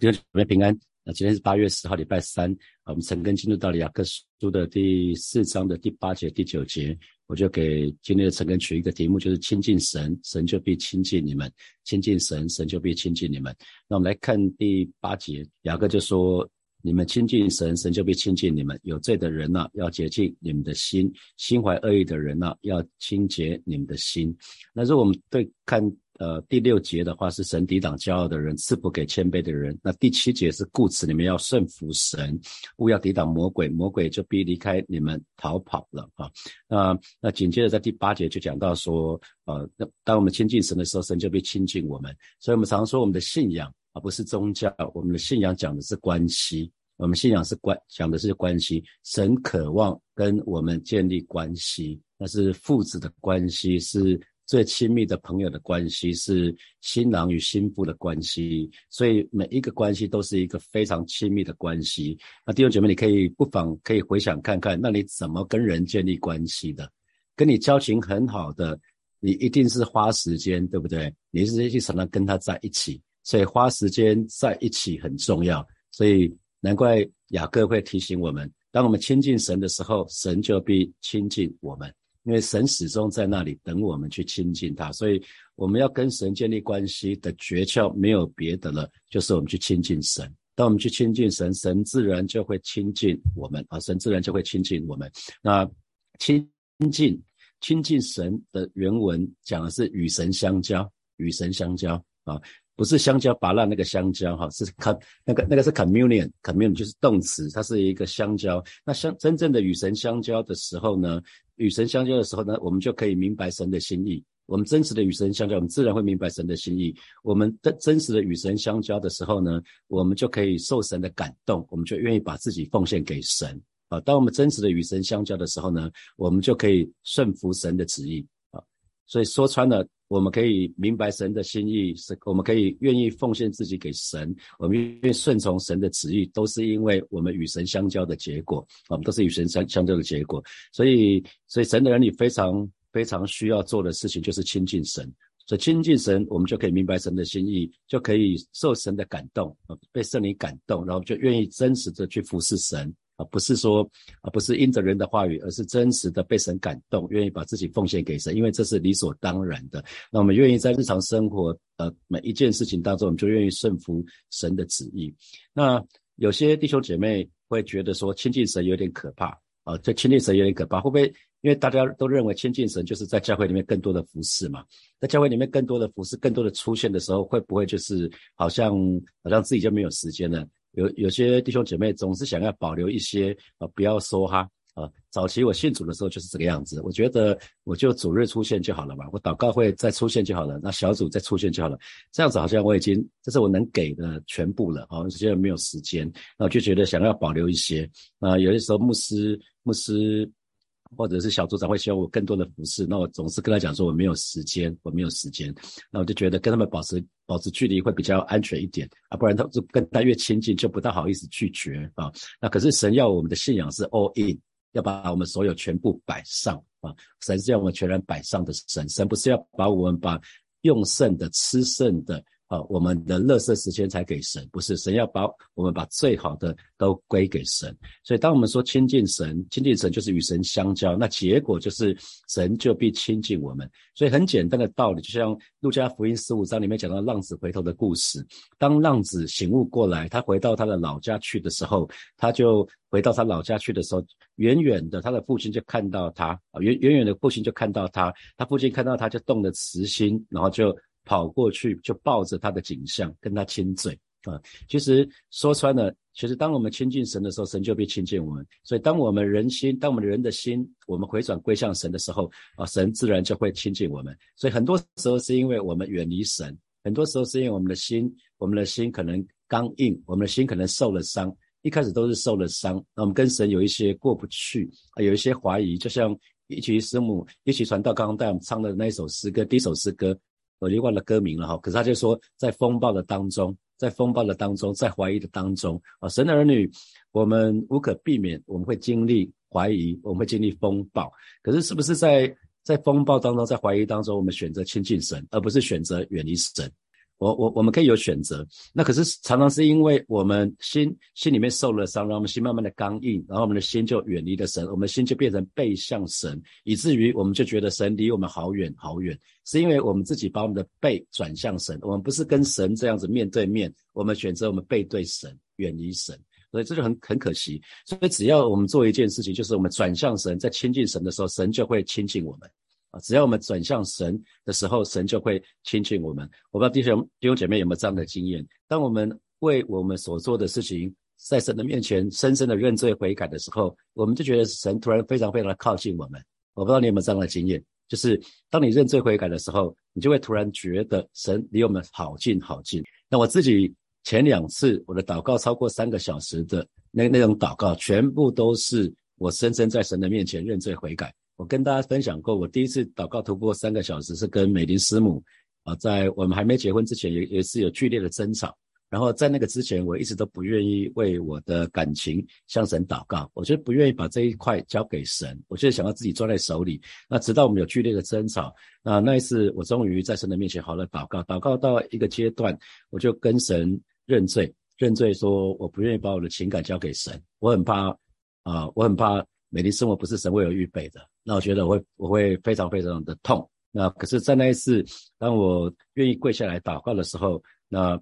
弟兄姊妹平安。那今天是八月十号，礼拜三。我们陈根进入到了雅各书的第四章的第八节、第九节。我就给今天的陈根取一个题目，就是亲近神，神就必亲近你们；亲近神，神就必亲近你们。那我们来看第八节，雅各就说。你们亲近神，神就必亲近你们。有罪的人呐，要洁净你们的心；心怀恶意的人呐，要清洁你们的心。那如果我们对看呃第六节的话，是神抵挡骄傲的人，赐福给谦卑的人。那第七节是故此，你们要顺服神，勿要抵挡魔鬼，魔鬼就必离开你们逃跑了啊。那那紧接着在第八节就讲到说，呃，那当我们亲近神的时候，神就必亲近我们。所以我们常说我们的信仰。而不是宗教，我们的信仰讲的是关系。我们信仰是关讲的是关系。神渴望跟我们建立关系，那是父子的关系，是最亲密的朋友的关系，是新郎与新妇的关系。所以每一个关系都是一个非常亲密的关系。那弟兄姐妹，你可以不妨可以回想看看，那你怎么跟人建立关系的？跟你交情很好的，你一定是花时间，对不对？你是去常常跟他在一起。所以花时间在一起很重要，所以难怪雅各会提醒我们：当我们亲近神的时候，神就必亲近我们，因为神始终在那里等我们去亲近他。所以我们要跟神建立关系的诀窍没有别的了，就是我们去亲近神。当我们去亲近神，神自然就会亲近我们啊！神自然就会亲近我们。那亲近亲近神的原文讲的是与神相交，与神相交啊。不是香蕉拔烂那个香蕉哈，是 com 那个那个是 communion，communion 就是动词，它是一个香蕉。那相真正的与神相交的时候呢，与神相交的时候呢，我们就可以明白神的心意。我们真实的与神相交，我们自然会明白神的心意。我们的真实的与神相交的时候呢，我们就可以受神的感动，我们就愿意把自己奉献给神啊。当我们真实的与神相交的时候呢，我们就可以顺服神的旨意。所以说穿了。我们可以明白神的心意，是我们可以愿意奉献自己给神，我们愿意顺从神的旨意，都是因为我们与神相交的结果。我们都是与神相相交的结果。所以，所以神的儿女非常非常需要做的事情就是亲近神。所以亲近神，我们就可以明白神的心意，就可以受神的感动，被圣灵感动，然后就愿意真实的去服侍神。啊，不是说啊，不是因着人的话语，而是真实的被神感动，愿意把自己奉献给神，因为这是理所当然的。那我们愿意在日常生活呃每一件事情当中，我们就愿意顺服神的旨意。那有些弟兄姐妹会觉得说亲近神有点可怕啊，这亲近神有点可怕，会不会？因为大家都认为亲近神就是在教会里面更多的服侍嘛，在教会里面更多的服侍，更多的出现的时候，会不会就是好像好像自己就没有时间了？有有些弟兄姐妹总是想要保留一些啊，不要说哈啊。早期我信主的时候就是这个样子，我觉得我就主日出现就好了嘛，我祷告会再出现就好了，那小组再出现就好了，这样子好像我已经这是我能给的全部了啊，现在没有时间，那我就觉得想要保留一些啊。有些时候牧师牧师。或者是小组长会希望我更多的服侍，那我总是跟他讲说我没有时间，我没有时间，那我就觉得跟他们保持保持距离会比较安全一点啊，不然他就跟他越亲近就不大好意思拒绝啊。那可是神要我们的信仰是 all in，要把我们所有全部摆上啊，神是要我们全然摆上的神，神不是要把我们把用剩的吃剩的。啊，我们的乐色时间才给神，不是神要把我们把最好的都归给神。所以，当我们说亲近神，亲近神就是与神相交，那结果就是神就必亲近我们。所以，很简单的道理，就像路加福音十五章里面讲到浪子回头的故事。当浪子醒悟过来，他回到他的老家去的时候，他就回到他老家去的时候，远远的他的父亲就看到他啊，远远远的父亲就看到他，他父亲看到他就动了慈心，然后就。跑过去就抱着他的景象跟他亲嘴啊！其实说穿了，其实当我们亲近神的时候，神就必亲近我们。所以当我们人心，当我们人的心，我们回转归向神的时候啊，神自然就会亲近我们。所以很多时候是因为我们远离神，很多时候是因为我们的心，我们的心可能刚硬，我们的心可能受了伤。一开始都是受了伤，那我们跟神有一些过不去啊，有一些怀疑。就像一起师母一起传道刚刚带我们唱的那一首诗歌，第一首诗歌。我就忘了歌名了哈，可是他就说，在风暴的当中，在风暴的当中，在怀疑的当中啊，神的儿女，我们无可避免，我们会经历怀疑，我们会经历风暴。可是，是不是在在风暴当中，在怀疑当中，我们选择亲近神，而不是选择远离神？我我我们可以有选择，那可是常常是因为我们心心里面受了伤，让我们心慢慢的刚硬，然后我们的心就远离了神，我们心就变成背向神，以至于我们就觉得神离我们好远好远，是因为我们自己把我们的背转向神，我们不是跟神这样子面对面，我们选择我们背对神，远离神，所以这就很很可惜。所以只要我们做一件事情，就是我们转向神，在亲近神的时候，神就会亲近我们。啊，只要我们转向神的时候，神就会亲近我们。我不知道弟兄弟兄姐妹有没有这样的经验？当我们为我们所做的事情在神的面前深深的认罪悔改的时候，我们就觉得神突然非常非常的靠近我们。我不知道你有没有这样的经验？就是当你认罪悔改的时候，你就会突然觉得神离我们好近好近。那我自己前两次我的祷告超过三个小时的那那种祷告，全部都是我深深在神的面前认罪悔改。我跟大家分享过，我第一次祷告突破三个小时是跟美玲师母啊，在我们还没结婚之前，也也是有剧烈的争吵。然后在那个之前，我一直都不愿意为我的感情向神祷告，我就不愿意把这一块交给神，我就想要自己抓在手里。那直到我们有剧烈的争吵，那那一次我终于在神的面前好了祷告，祷告到一个阶段，我就跟神认罪，认罪说我不愿意把我的情感交给神，我很怕啊，我很怕美丽生活不是神为我预备的。那我觉得我会我会非常非常的痛。那可是，在那一次，当我愿意跪下来祷告的时候，那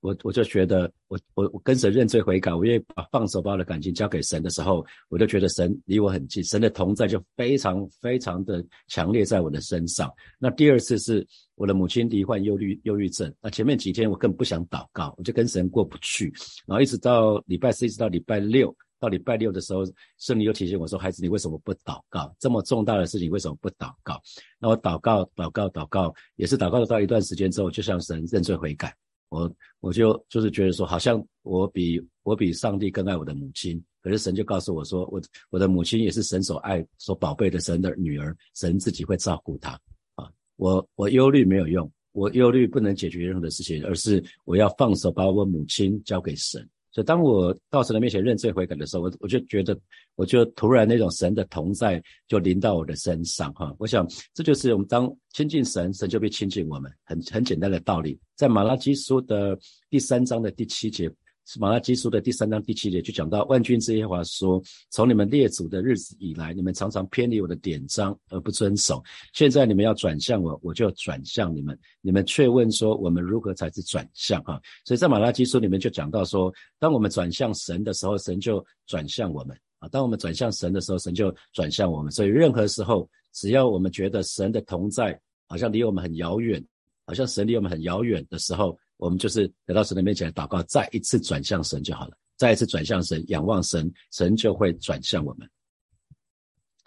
我我就觉得，我我我跟神认罪悔改，我愿意把放手把我的感情交给神的时候，我就觉得神离我很近，神的同在就非常非常的强烈在我的身上。那第二次是我的母亲罹患忧郁忧郁症，那前面几天我更不想祷告，我就跟神过不去，然后一直到礼拜四，一直到礼拜六。到礼拜六的时候，圣灵又提醒我说：“孩子，你为什么不祷告？这么重大的事情，为什么不祷告？”那我祷告、祷告、祷告，也是祷告了到一段时间之后，就向神认罪悔改。我我就就是觉得说，好像我比我比上帝更爱我的母亲。可是神就告诉我说：“我我的母亲也是神所爱、所宝贝的神的女儿，神自己会照顾她。”啊，我我忧虑没有用，我忧虑不能解决任何的事情，而是我要放手把我母亲交给神。所以，当我到神的面前认罪悔改的时候，我我就觉得，我就突然那种神的同在就临到我的身上，哈！我想这就是我们当亲近神，神就会亲近我们，很很简单的道理，在马拉基书的第三章的第七节。是马拉基书的第三章第七节就讲到万军之耶和华说：从你们列祖的日子以来，你们常常偏离我的典章而不遵守。现在你们要转向我，我就转向你们。你们却问说：我们如何才是转向？哈！所以在马拉基书里面就讲到说，当我们转向神的时候，神就转向我们啊；当我们转向神的时候，神就转向我们。所以任何时候，只要我们觉得神的同在好像离我们很遥远，好像神离我们很遥远的时候，我们就是来到神的面前祷告，再一次转向神就好了。再一次转向神，仰望神，神就会转向我们。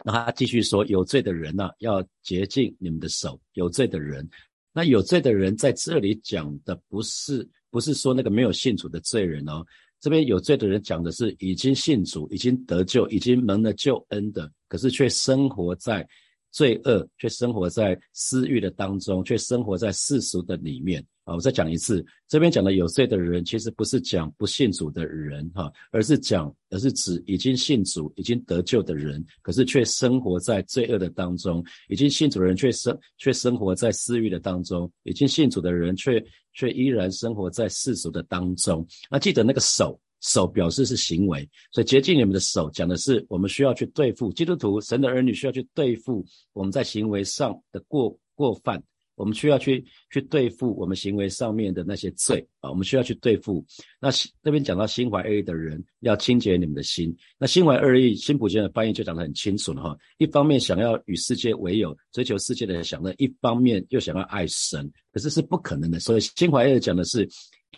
那他继续说：“有罪的人呢，要洁净你们的手。有罪的人，那有罪的人在这里讲的不是不是说那个没有信主的罪人哦。这边有罪的人讲的是已经信主、已经得救、已经蒙了救恩的，可是却生活在。”罪恶却生活在私欲的当中，却生活在世俗的里面啊！我再讲一次，这边讲的有罪的人，其实不是讲不信主的人哈，而是讲，而是指已经信主、已经得救的人，可是却生活在罪恶的当中；已经信主的人却生却生活在私欲的当中；已经信主的人却却依然生活在世俗的当中。那记得那个手。手表示是行为，所以洁净你们的手，讲的是我们需要去对付基督徒、神的儿女需要去对付我们在行为上的过过犯，我们需要去去对付我们行为上面的那些罪啊，我们需要去对付。那这边讲到心怀恶意的人要清洁你们的心，那心怀恶意，新普京的翻译就讲得很清楚了哈。一方面想要与世界为友，追求世界的享乐；一方面又想要爱神，可是是不可能的。所以心怀恶讲的是。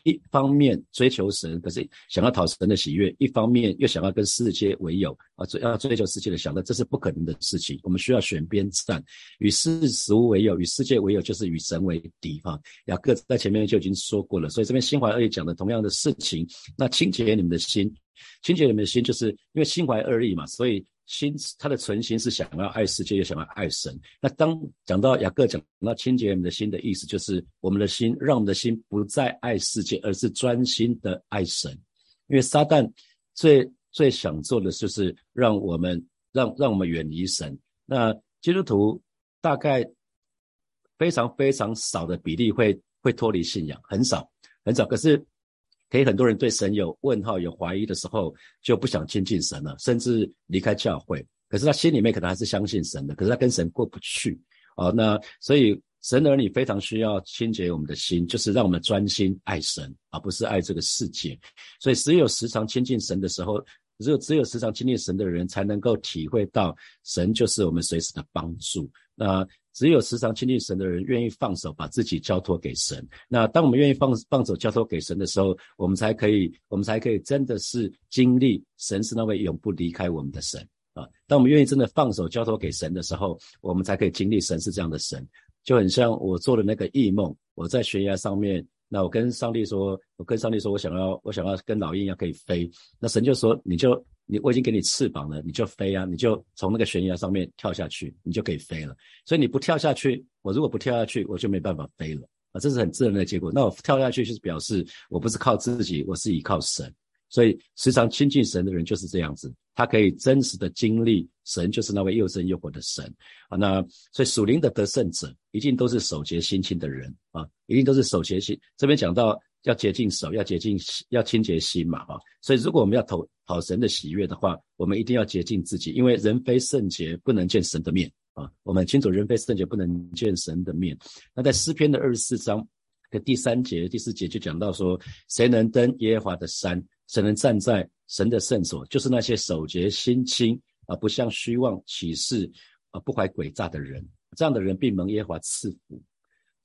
一方面追求神，可是想要讨神的喜悦；一方面又想要跟世界为友啊，追要追求世界的享乐，这是不可能的事情。我们需要选边站，与世俗为友，与世界为友，就是与神为敌哈。雅各在前面就已经说过了，所以这边心怀恶意讲的同样的事情。那清洁你们的心，清洁你们的心，就是因为心怀恶意嘛，所以。心，他的存心是想要爱世界，又想要爱神。那当讲到雅各讲到清洁我们的心的意思，就是我们的心，让我们的心不再爱世界，而是专心的爱神。因为撒旦最最想做的就是让我们让让我们远离神。那基督徒大概非常非常少的比例会。会脱离信仰，很少很少。可是，可以很多人对神有问号、有怀疑的时候，就不想亲近神了，甚至离开教会。可是他心里面可能还是相信神的，可是他跟神过不去啊。那所以神的儿女非常需要清洁我们的心，就是让我们专心爱神，而不是爱这个世界。所以只有时常亲近神的时候，只有只有时常亲近神的人，才能够体会到神就是我们随时的帮助。那只有时常亲近神的人，愿意放手把自己交托给神。那当我们愿意放放手交托给神的时候，我们才可以，我们才可以真的是经历神是那位永不离开我们的神。啊，当我们愿意真的放手交托给神的时候，我们才可以经历神是这样的神，就很像我做的那个异梦。我在悬崖上面，那我跟上帝说，我跟上帝说我想要，我想要跟老鹰一样可以飞。那神就说，你就你我已经给你翅膀了，你就飞啊，你就从那个悬崖上面跳下去，你就可以飞了。所以你不跳下去，我如果不跳下去，我就没办法飞了啊，这是很自然的结果。那我跳下去就是表示我不是靠自己，我是依靠神。所以时常亲近神的人就是这样子，他可以真实的经历神就是那位又生又活的神啊。那所以属灵的得胜者一定都是守节心清的人啊，一定都是守节心。这边讲到要洁净手，要洁净要清洁心嘛啊。所以如果我们要讨讨神的喜悦的话，我们一定要洁净自己，因为人非圣洁不能见神的面啊。我们清楚人非圣洁不能见神的面。那在诗篇的二十四章的第三节、第四节就讲到说，谁能登耶和华的山？谁能站在神的圣所，就是那些守节心清啊不向虚妄起誓啊不怀诡诈的人，这样的人必蒙耶和华赐福。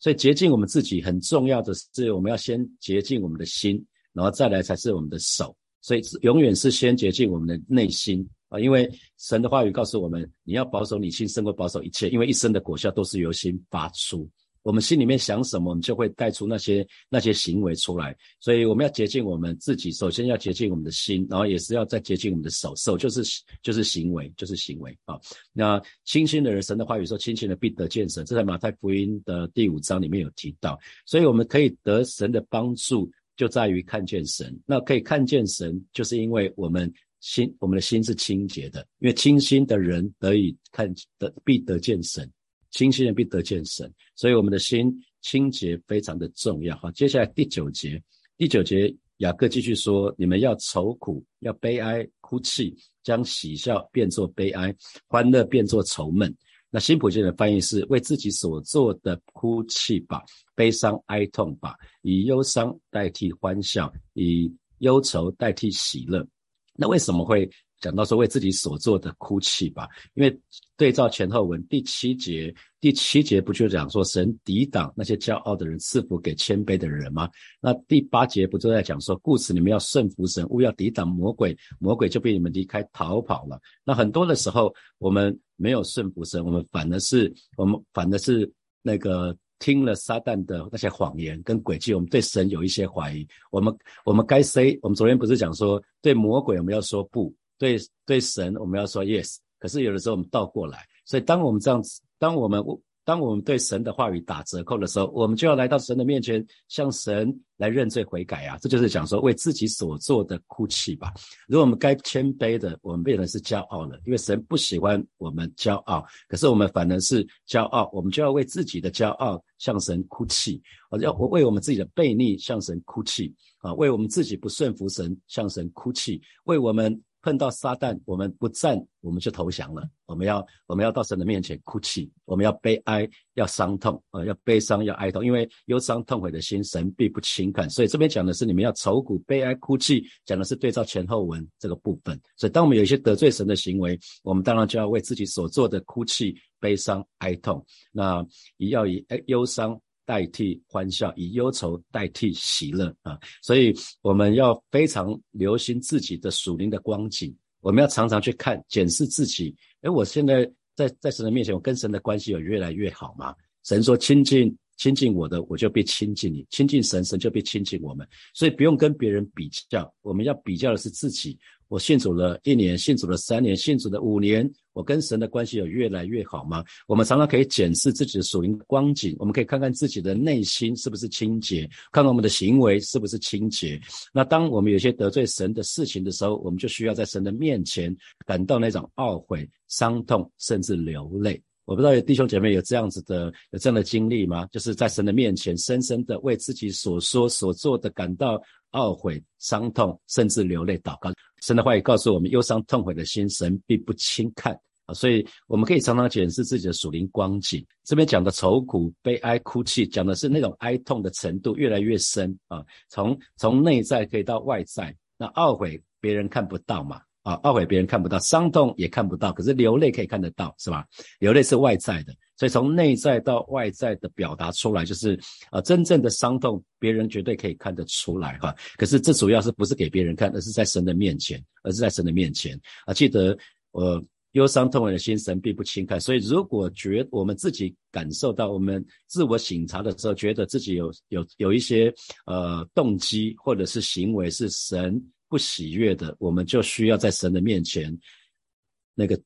所以洁净我们自己很重要的是，我们要先洁净我们的心，然后再来才是我们的手。所以永远是先洁净我们的内心啊，因为神的话语告诉我们，你要保守你心胜过保守一切，因为一生的果效都是由心发出。我们心里面想什么，我们就会带出那些那些行为出来。所以我们要洁净我们自己，首先要洁净我们的心，然后也是要再洁净我们的手。手就是就是行为，就是行为啊。那清心的人，神的话语说，清心的必得见神，这在马太福音的第五章里面有提到。所以我们可以得神的帮助，就在于看见神。那可以看见神，就是因为我们心，我们的心是清洁的。因为清心的人得以看得必得见神。清心人必得见神，所以我们的心清洁非常的重要。好，接下来第九节，第九节雅各继续说：你们要愁苦，要悲哀，哭泣，将喜笑变作悲哀，欢乐变作愁闷。那新普京的翻译是：为自己所做的哭泣吧，悲伤哀痛吧，以忧伤代替欢笑，以忧愁代替喜乐。那为什么会？讲到说为自己所做的哭泣吧，因为对照前后文第七节，第七节不就讲说神抵挡那些骄傲的人，赐福给谦卑的人吗？那第八节不就在讲说，故此你们要顺服神，勿要抵挡魔鬼，魔鬼就被你们离开逃跑了。那很多的时候，我们没有顺服神，我们反而是我们反而是那个听了撒旦的那些谎言跟诡计，我们对神有一些怀疑。我们我们该 say，我们昨天不是讲说对魔鬼我们要说不。对对神，我们要说 yes，可是有的时候我们倒过来，所以当我们这样子，当我们当我们对神的话语打折扣的时候，我们就要来到神的面前，向神来认罪悔改啊！这就是讲说为自己所做的哭泣吧。如果我们该谦卑的，我们变成是骄傲了，因为神不喜欢我们骄傲，可是我们反而是骄傲，我们就要为自己的骄傲向神哭泣，啊，要为我们自己的悖逆向神哭泣啊，为我们自己不顺服神向神哭泣，为我们。碰到撒旦，我们不战，我们就投降了。我们要，我们要到神的面前哭泣，我们要悲哀，要伤痛，呃，要悲伤，要哀痛，因为忧伤痛悔的心，神必不轻看。所以这边讲的是你们要愁苦、悲哀、哭泣，讲的是对照前后文这个部分。所以当我们有一些得罪神的行为，我们当然就要为自己所做的哭泣、悲伤、哀痛。那也要以忧伤。代替欢笑，以忧愁代替喜乐啊！所以我们要非常留心自己的属灵的光景，我们要常常去看检视自己。哎，我现在在在神的面前，我跟神的关系有越来越好吗？神说亲近亲近我的，我就必亲近你；亲近神，神就必亲近我们。所以不用跟别人比较，我们要比较的是自己。我信主了一年，信主了三年，信主了五年，我跟神的关系有越来越好吗？我们常常可以检视自己的属灵光景，我们可以看看自己的内心是不是清洁，看看我们的行为是不是清洁。那当我们有些得罪神的事情的时候，我们就需要在神的面前感到那种懊悔、伤痛，甚至流泪我不知道有弟兄姐妹有这样子的有这样的经历吗？就是在神的面前，深深的为自己所说所做的感到懊悔、伤痛，甚至流泪祷告。神的话语告诉我们：忧伤痛悔的心，神并不轻看啊。所以我们可以常常检视自己的属灵光景。这边讲的愁苦、悲哀、哭泣，讲的是那种哀痛的程度越来越深啊。从从内在可以到外在，那懊悔别人看不到嘛。啊，懊悔别人看不到，伤痛也看不到，可是流泪可以看得到，是吧？流泪是外在的，所以从内在到外在的表达出来，就是啊，真正的伤痛，别人绝对可以看得出来哈。可是这主要是不是给别人看，而是在神的面前，而是在神的面前啊。记得我忧伤痛悔的心，神并不轻看。所以如果觉我们自己感受到，我们自我省察的时候，觉得自己有有有一些呃动机或者是行为是神。不喜悦的，我们就需要在神的面前，那个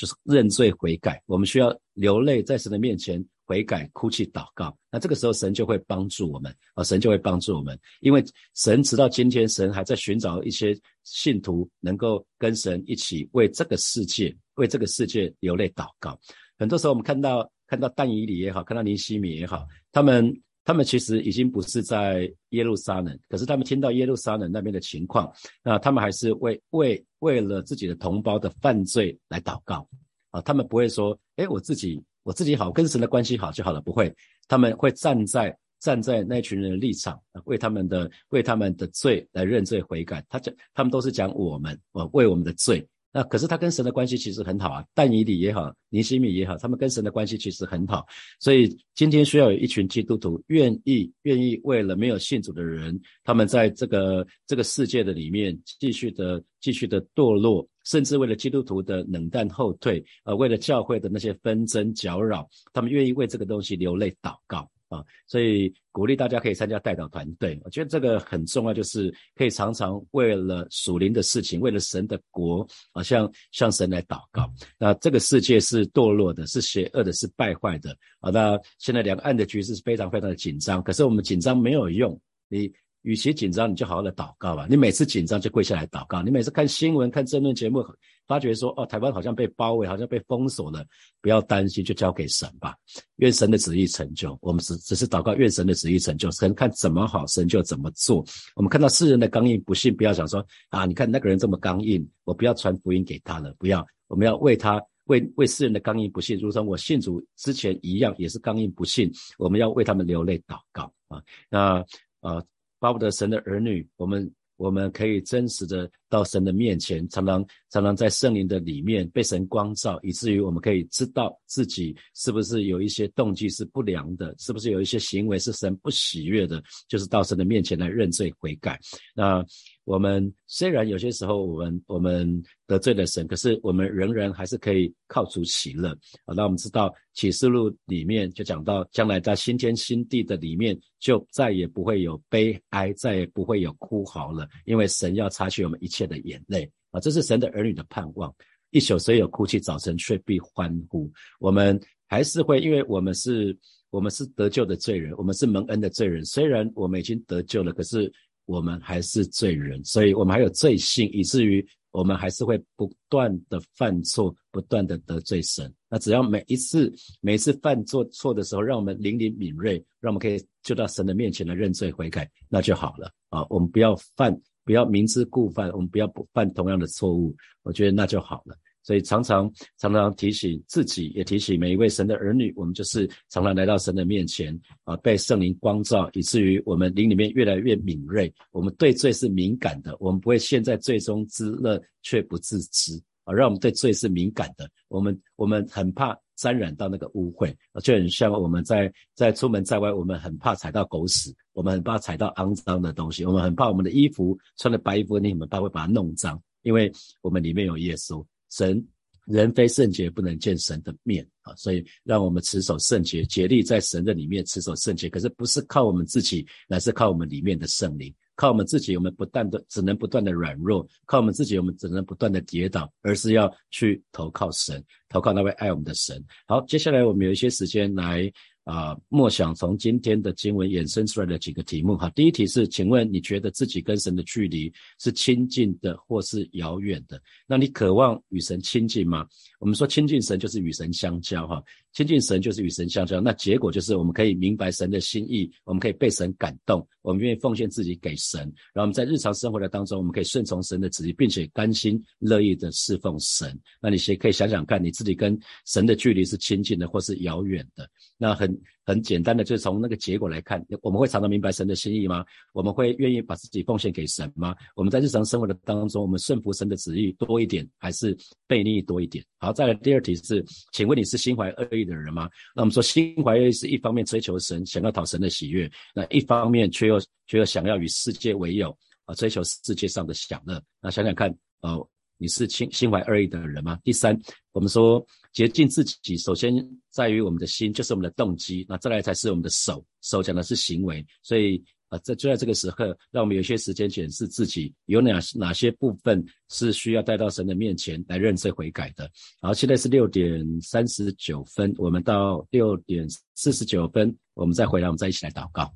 就是认罪悔改。我们需要流泪，在神的面前悔改、哭泣、祷告。那这个时候，神就会帮助我们啊！神就会帮助我们，因为神直到今天，神还在寻找一些信徒，能够跟神一起为这个世界、为这个世界流泪祷告。很多时候，我们看到看到但以理也好，看到尼西米也好，他们。他们其实已经不是在耶路撒冷，可是他们听到耶路撒冷那边的情况，那他们还是为为为了自己的同胞的犯罪来祷告啊。他们不会说，哎，我自己我自己好，跟神的关系好就好了，不会。他们会站在站在那群人的立场，为他们的为他们的罪来认罪悔改。他讲，他们都是讲我们，我为我们的罪。那可是他跟神的关系其实很好啊，但以理也好，尼西米也好，他们跟神的关系其实很好。所以今天需要有一群基督徒愿意愿意为了没有信主的人，他们在这个这个世界的里面继续的继续的堕落，甚至为了基督徒的冷淡后退，呃，为了教会的那些纷争搅扰，他们愿意为这个东西流泪祷告。啊，所以鼓励大家可以参加代祷团队，我觉得这个很重要，就是可以常常为了属灵的事情，为了神的国，啊，向向神来祷告。那这个世界是堕落的，是邪恶的，是败坏的。啊，那现在两岸的局势是非常非常的紧张，可是我们紧张没有用，你。与其紧张，你就好好的祷告吧。你每次紧张就跪下来祷告。你每次看新闻、看争论节目，发觉说哦，台湾好像被包围，好像被封锁了，不要担心，就交给神吧。愿神的旨意成就。我们只只是祷告，愿神的旨意成就。神看怎么好，神就怎么做。我们看到世人的刚硬不信，不要想说啊，你看那个人这么刚硬，我不要传福音给他了。不要，我们要为他，为为世人的刚硬不信，如同我信主之前一样，也是刚硬不信。我们要为他们流泪祷告啊。那啊。巴不得神的儿女，我们我们可以真实的到神的面前，常常常常在圣灵的里面被神光照，以至于我们可以知道自己是不是有一些动机是不良的，是不是有一些行为是神不喜悦的，就是到神的面前来认罪悔改。那。我们虽然有些时候我们我们得罪了神，可是我们仍然还是可以靠主喜乐啊。那我们知道启示录里面就讲到，将来在新天新地的里面，就再也不会有悲哀，再也不会有哭嚎了，因为神要擦去我们一切的眼泪啊。这是神的儿女的盼望。一宿虽有哭泣，早晨却必欢呼。我们还是会，因为我们是，我们是得救的罪人，我们是蒙恩的罪人。虽然我们已经得救了，可是。我们还是罪人，所以我们还有罪性，以至于我们还是会不断的犯错，不断的得罪神。那只要每一次、每一次犯做错的时候，让我们灵灵敏锐，让我们可以就到神的面前来认罪悔改，那就好了啊。我们不要犯，不要明知故犯，我们不要不犯同样的错误，我觉得那就好了。所以常常常常提醒自己，也提醒每一位神的儿女，我们就是常常来到神的面前啊，被圣灵光照，以至于我们灵里面越来越敏锐。我们对罪是敏感的，我们不会陷在罪中之乐却不自知啊，让我们对罪是敏感的。我们我们很怕沾染到那个污秽，就很像我们在在出门在外，我们很怕踩到狗屎，我们很怕踩到肮脏的东西，我们很怕我们的衣服穿的白衣服，你很怕会把它弄脏，因为我们里面有耶稣。神人非圣洁，不能见神的面啊！所以让我们持守圣洁，竭力在神的里面持守圣洁。可是不是靠我们自己，乃是靠我们里面的圣灵。靠我们自己，我们不断的只能不断的软弱；靠我们自己，我们只能不断的跌倒。而是要去投靠神，投靠那位爱我们的神。好，接下来我们有一些时间来。啊，默想从今天的经文衍生出来的几个题目哈。第一题是，请问你觉得自己跟神的距离是亲近的，或是遥远的？那你渴望与神亲近吗？我们说亲近神就是与神相交哈。亲近神就是与神相交，那结果就是我们可以明白神的心意，我们可以被神感动，我们愿意奉献自己给神，然后我们在日常生活的当中，我们可以顺从神的旨意，并且甘心乐意的侍奉神。那你先可以想想看，你自己跟神的距离是亲近的，或是遥远的？那很。很简单的，就是从那个结果来看，我们会常常明白神的心意吗？我们会愿意把自己奉献给神吗？我们在日常生活的当中，我们顺服神的旨意多一点，还是背逆多一点？好，再来第二题是，请问你是心怀恶意的人吗？那我们说心怀恶意是一方面追求神，想要讨神的喜悦，那一方面却又却又想要与世界为友啊，追求世界上的享乐。那想想看，呃。你是心心怀恶意的人吗？第三，我们说洁净自己，首先在于我们的心，就是我们的动机，那再来才是我们的手，手讲的是行为。所以啊，在就在这个时刻，让我们有些时间检视自己，有哪哪些部分是需要带到神的面前来认罪悔改的。好，现在是六点三十九分，我们到六点四十九分，我们再回来，我们再一起来祷告。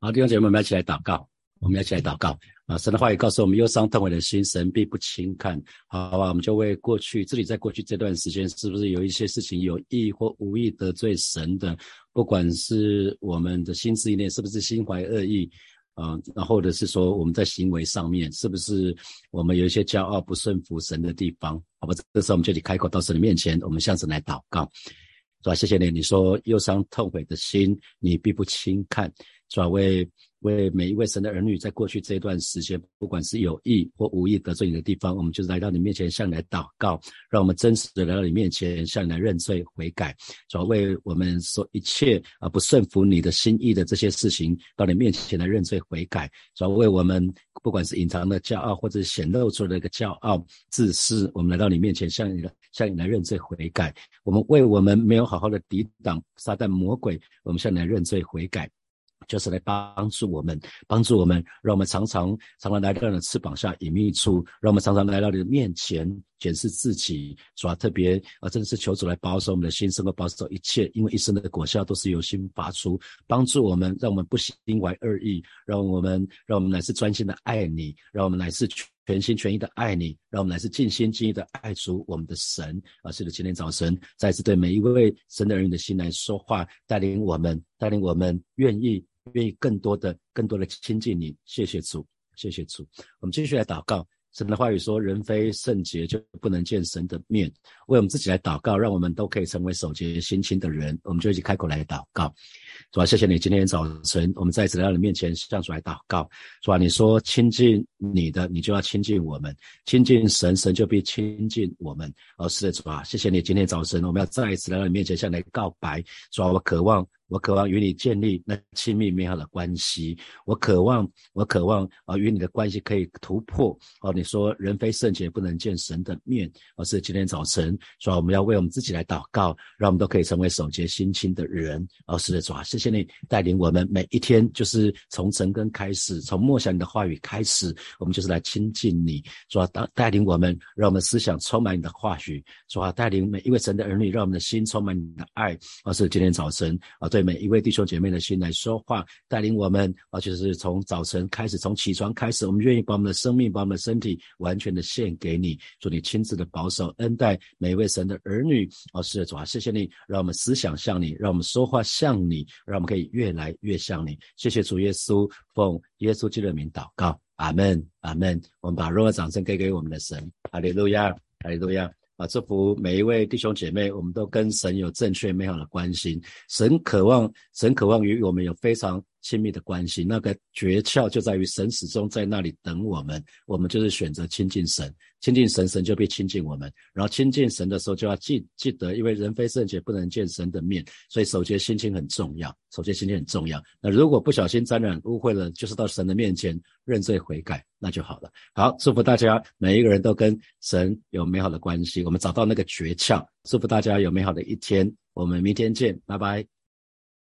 好，弟兄姐妹们，一起来祷告。我们要一起来祷告啊！神的话语告诉我们：忧伤痛悔的心，神必不轻看。好吧，我们就为过去自己在过去这段时间，是不是有一些事情有意或无意得罪神的？不管是我们的心思意念，是不是心怀恶意啊？那或者是说我们在行为上面，是不是我们有一些骄傲不顺服神的地方？好吧，这时候我们就得开口到神的面前，我们向神来祷告，是吧？谢谢你，你说忧伤痛悔的心，你必不轻看，是吧？为为每一位神的儿女，在过去这一段时间，不管是有意或无意得罪你的地方，我们就来到你面前，向你来祷告，让我们真实的来到你面前，向你来认罪悔改，主要为我们所一切啊不顺服你的心意的这些事情，到你面前来认罪悔改，主要为我们不管是隐藏的骄傲，或者显露出的一个骄傲自私，我们来到你面前，向你来向你来认罪悔改，我们为我们没有好好的抵挡撒旦魔鬼，我们向你来认罪悔改。就是来帮助我们，帮助我们，让我们常常常常来到你的翅膀下隐秘处，让我们常常来到你的面前检视自己，主要特别啊，真的是求主来保守我们的心，生活保守一切，因为一生的果效都是由心发出，帮助我们，让我们不心怀恶意，让我们让我们乃是专心的爱你，让我们乃是全心全意的爱你，让我们乃是尽心尽意的爱主我们的神啊！是的，今天早晨再次对每一位神的儿女的心来说话，带领我们，带领我们愿意。愿意更多的、更多的亲近你，谢谢主，谢谢主。我们继续来祷告。神的话语说：“人非圣洁，就不能见神的面。”为我们自己来祷告，让我们都可以成为守节心清的人。我们就一起开口来祷告。主啊，谢谢你今天早晨，我们再次来到你面前，向主来祷告。主啊，你说亲近你的，你就要亲近我们；亲近神，神就必亲近我们。哦，是的，主啊，谢谢你今天早晨，我们要再一次来到你面前，向你告白。主啊，我渴望。我渴望与你建立那亲密美好的关系。我渴望，我渴望啊，与你的关系可以突破。哦，你说人非圣洁不能见神的面。而是今天早晨，说我们要为我们自己来祷告，让我们都可以成为守节心清的人。哦，是的，主啊，谢谢你带领我们每一天，就是从晨更开始，从默想你的话语开始，我们就是来亲近你。主啊，带带领我们，让我们思想充满你的话语。主啊，带领每一位神的儿女，让我们的心充满你的爱。而是今天早晨啊。对每一位弟兄姐妹的心来说话，带领我们啊，就是从早晨开始，从起床开始，我们愿意把我们的生命、把我们的身体完全的献给你，祝你亲自的保守恩待每一位神的儿女。哦，是的，主啊，谢谢你，让我们思想像你，让我们说话像你，让我们可以越来越像你。谢谢主耶稣，奉耶稣基督的名祷告，阿门，阿门。我们把荣耀掌声给给我们的神，哈利路亚，哈利路亚。啊，祝福每一位弟兄姐妹，我们都跟神有正确美好的关心。神渴望，神渴望与我们有非常。亲密的关系，那个诀窍就在于神始终在那里等我们，我们就是选择亲近神，亲近神，神就必亲近我们。然后亲近神的时候，就要记记得，因为人非圣洁，不能见神的面，所以守节心情很重要，守节心情很重要。那如果不小心沾染污秽了，就是到神的面前认罪悔改，那就好了。好，祝福大家每一个人都跟神有美好的关系，我们找到那个诀窍。祝福大家有美好的一天，我们明天见，拜拜。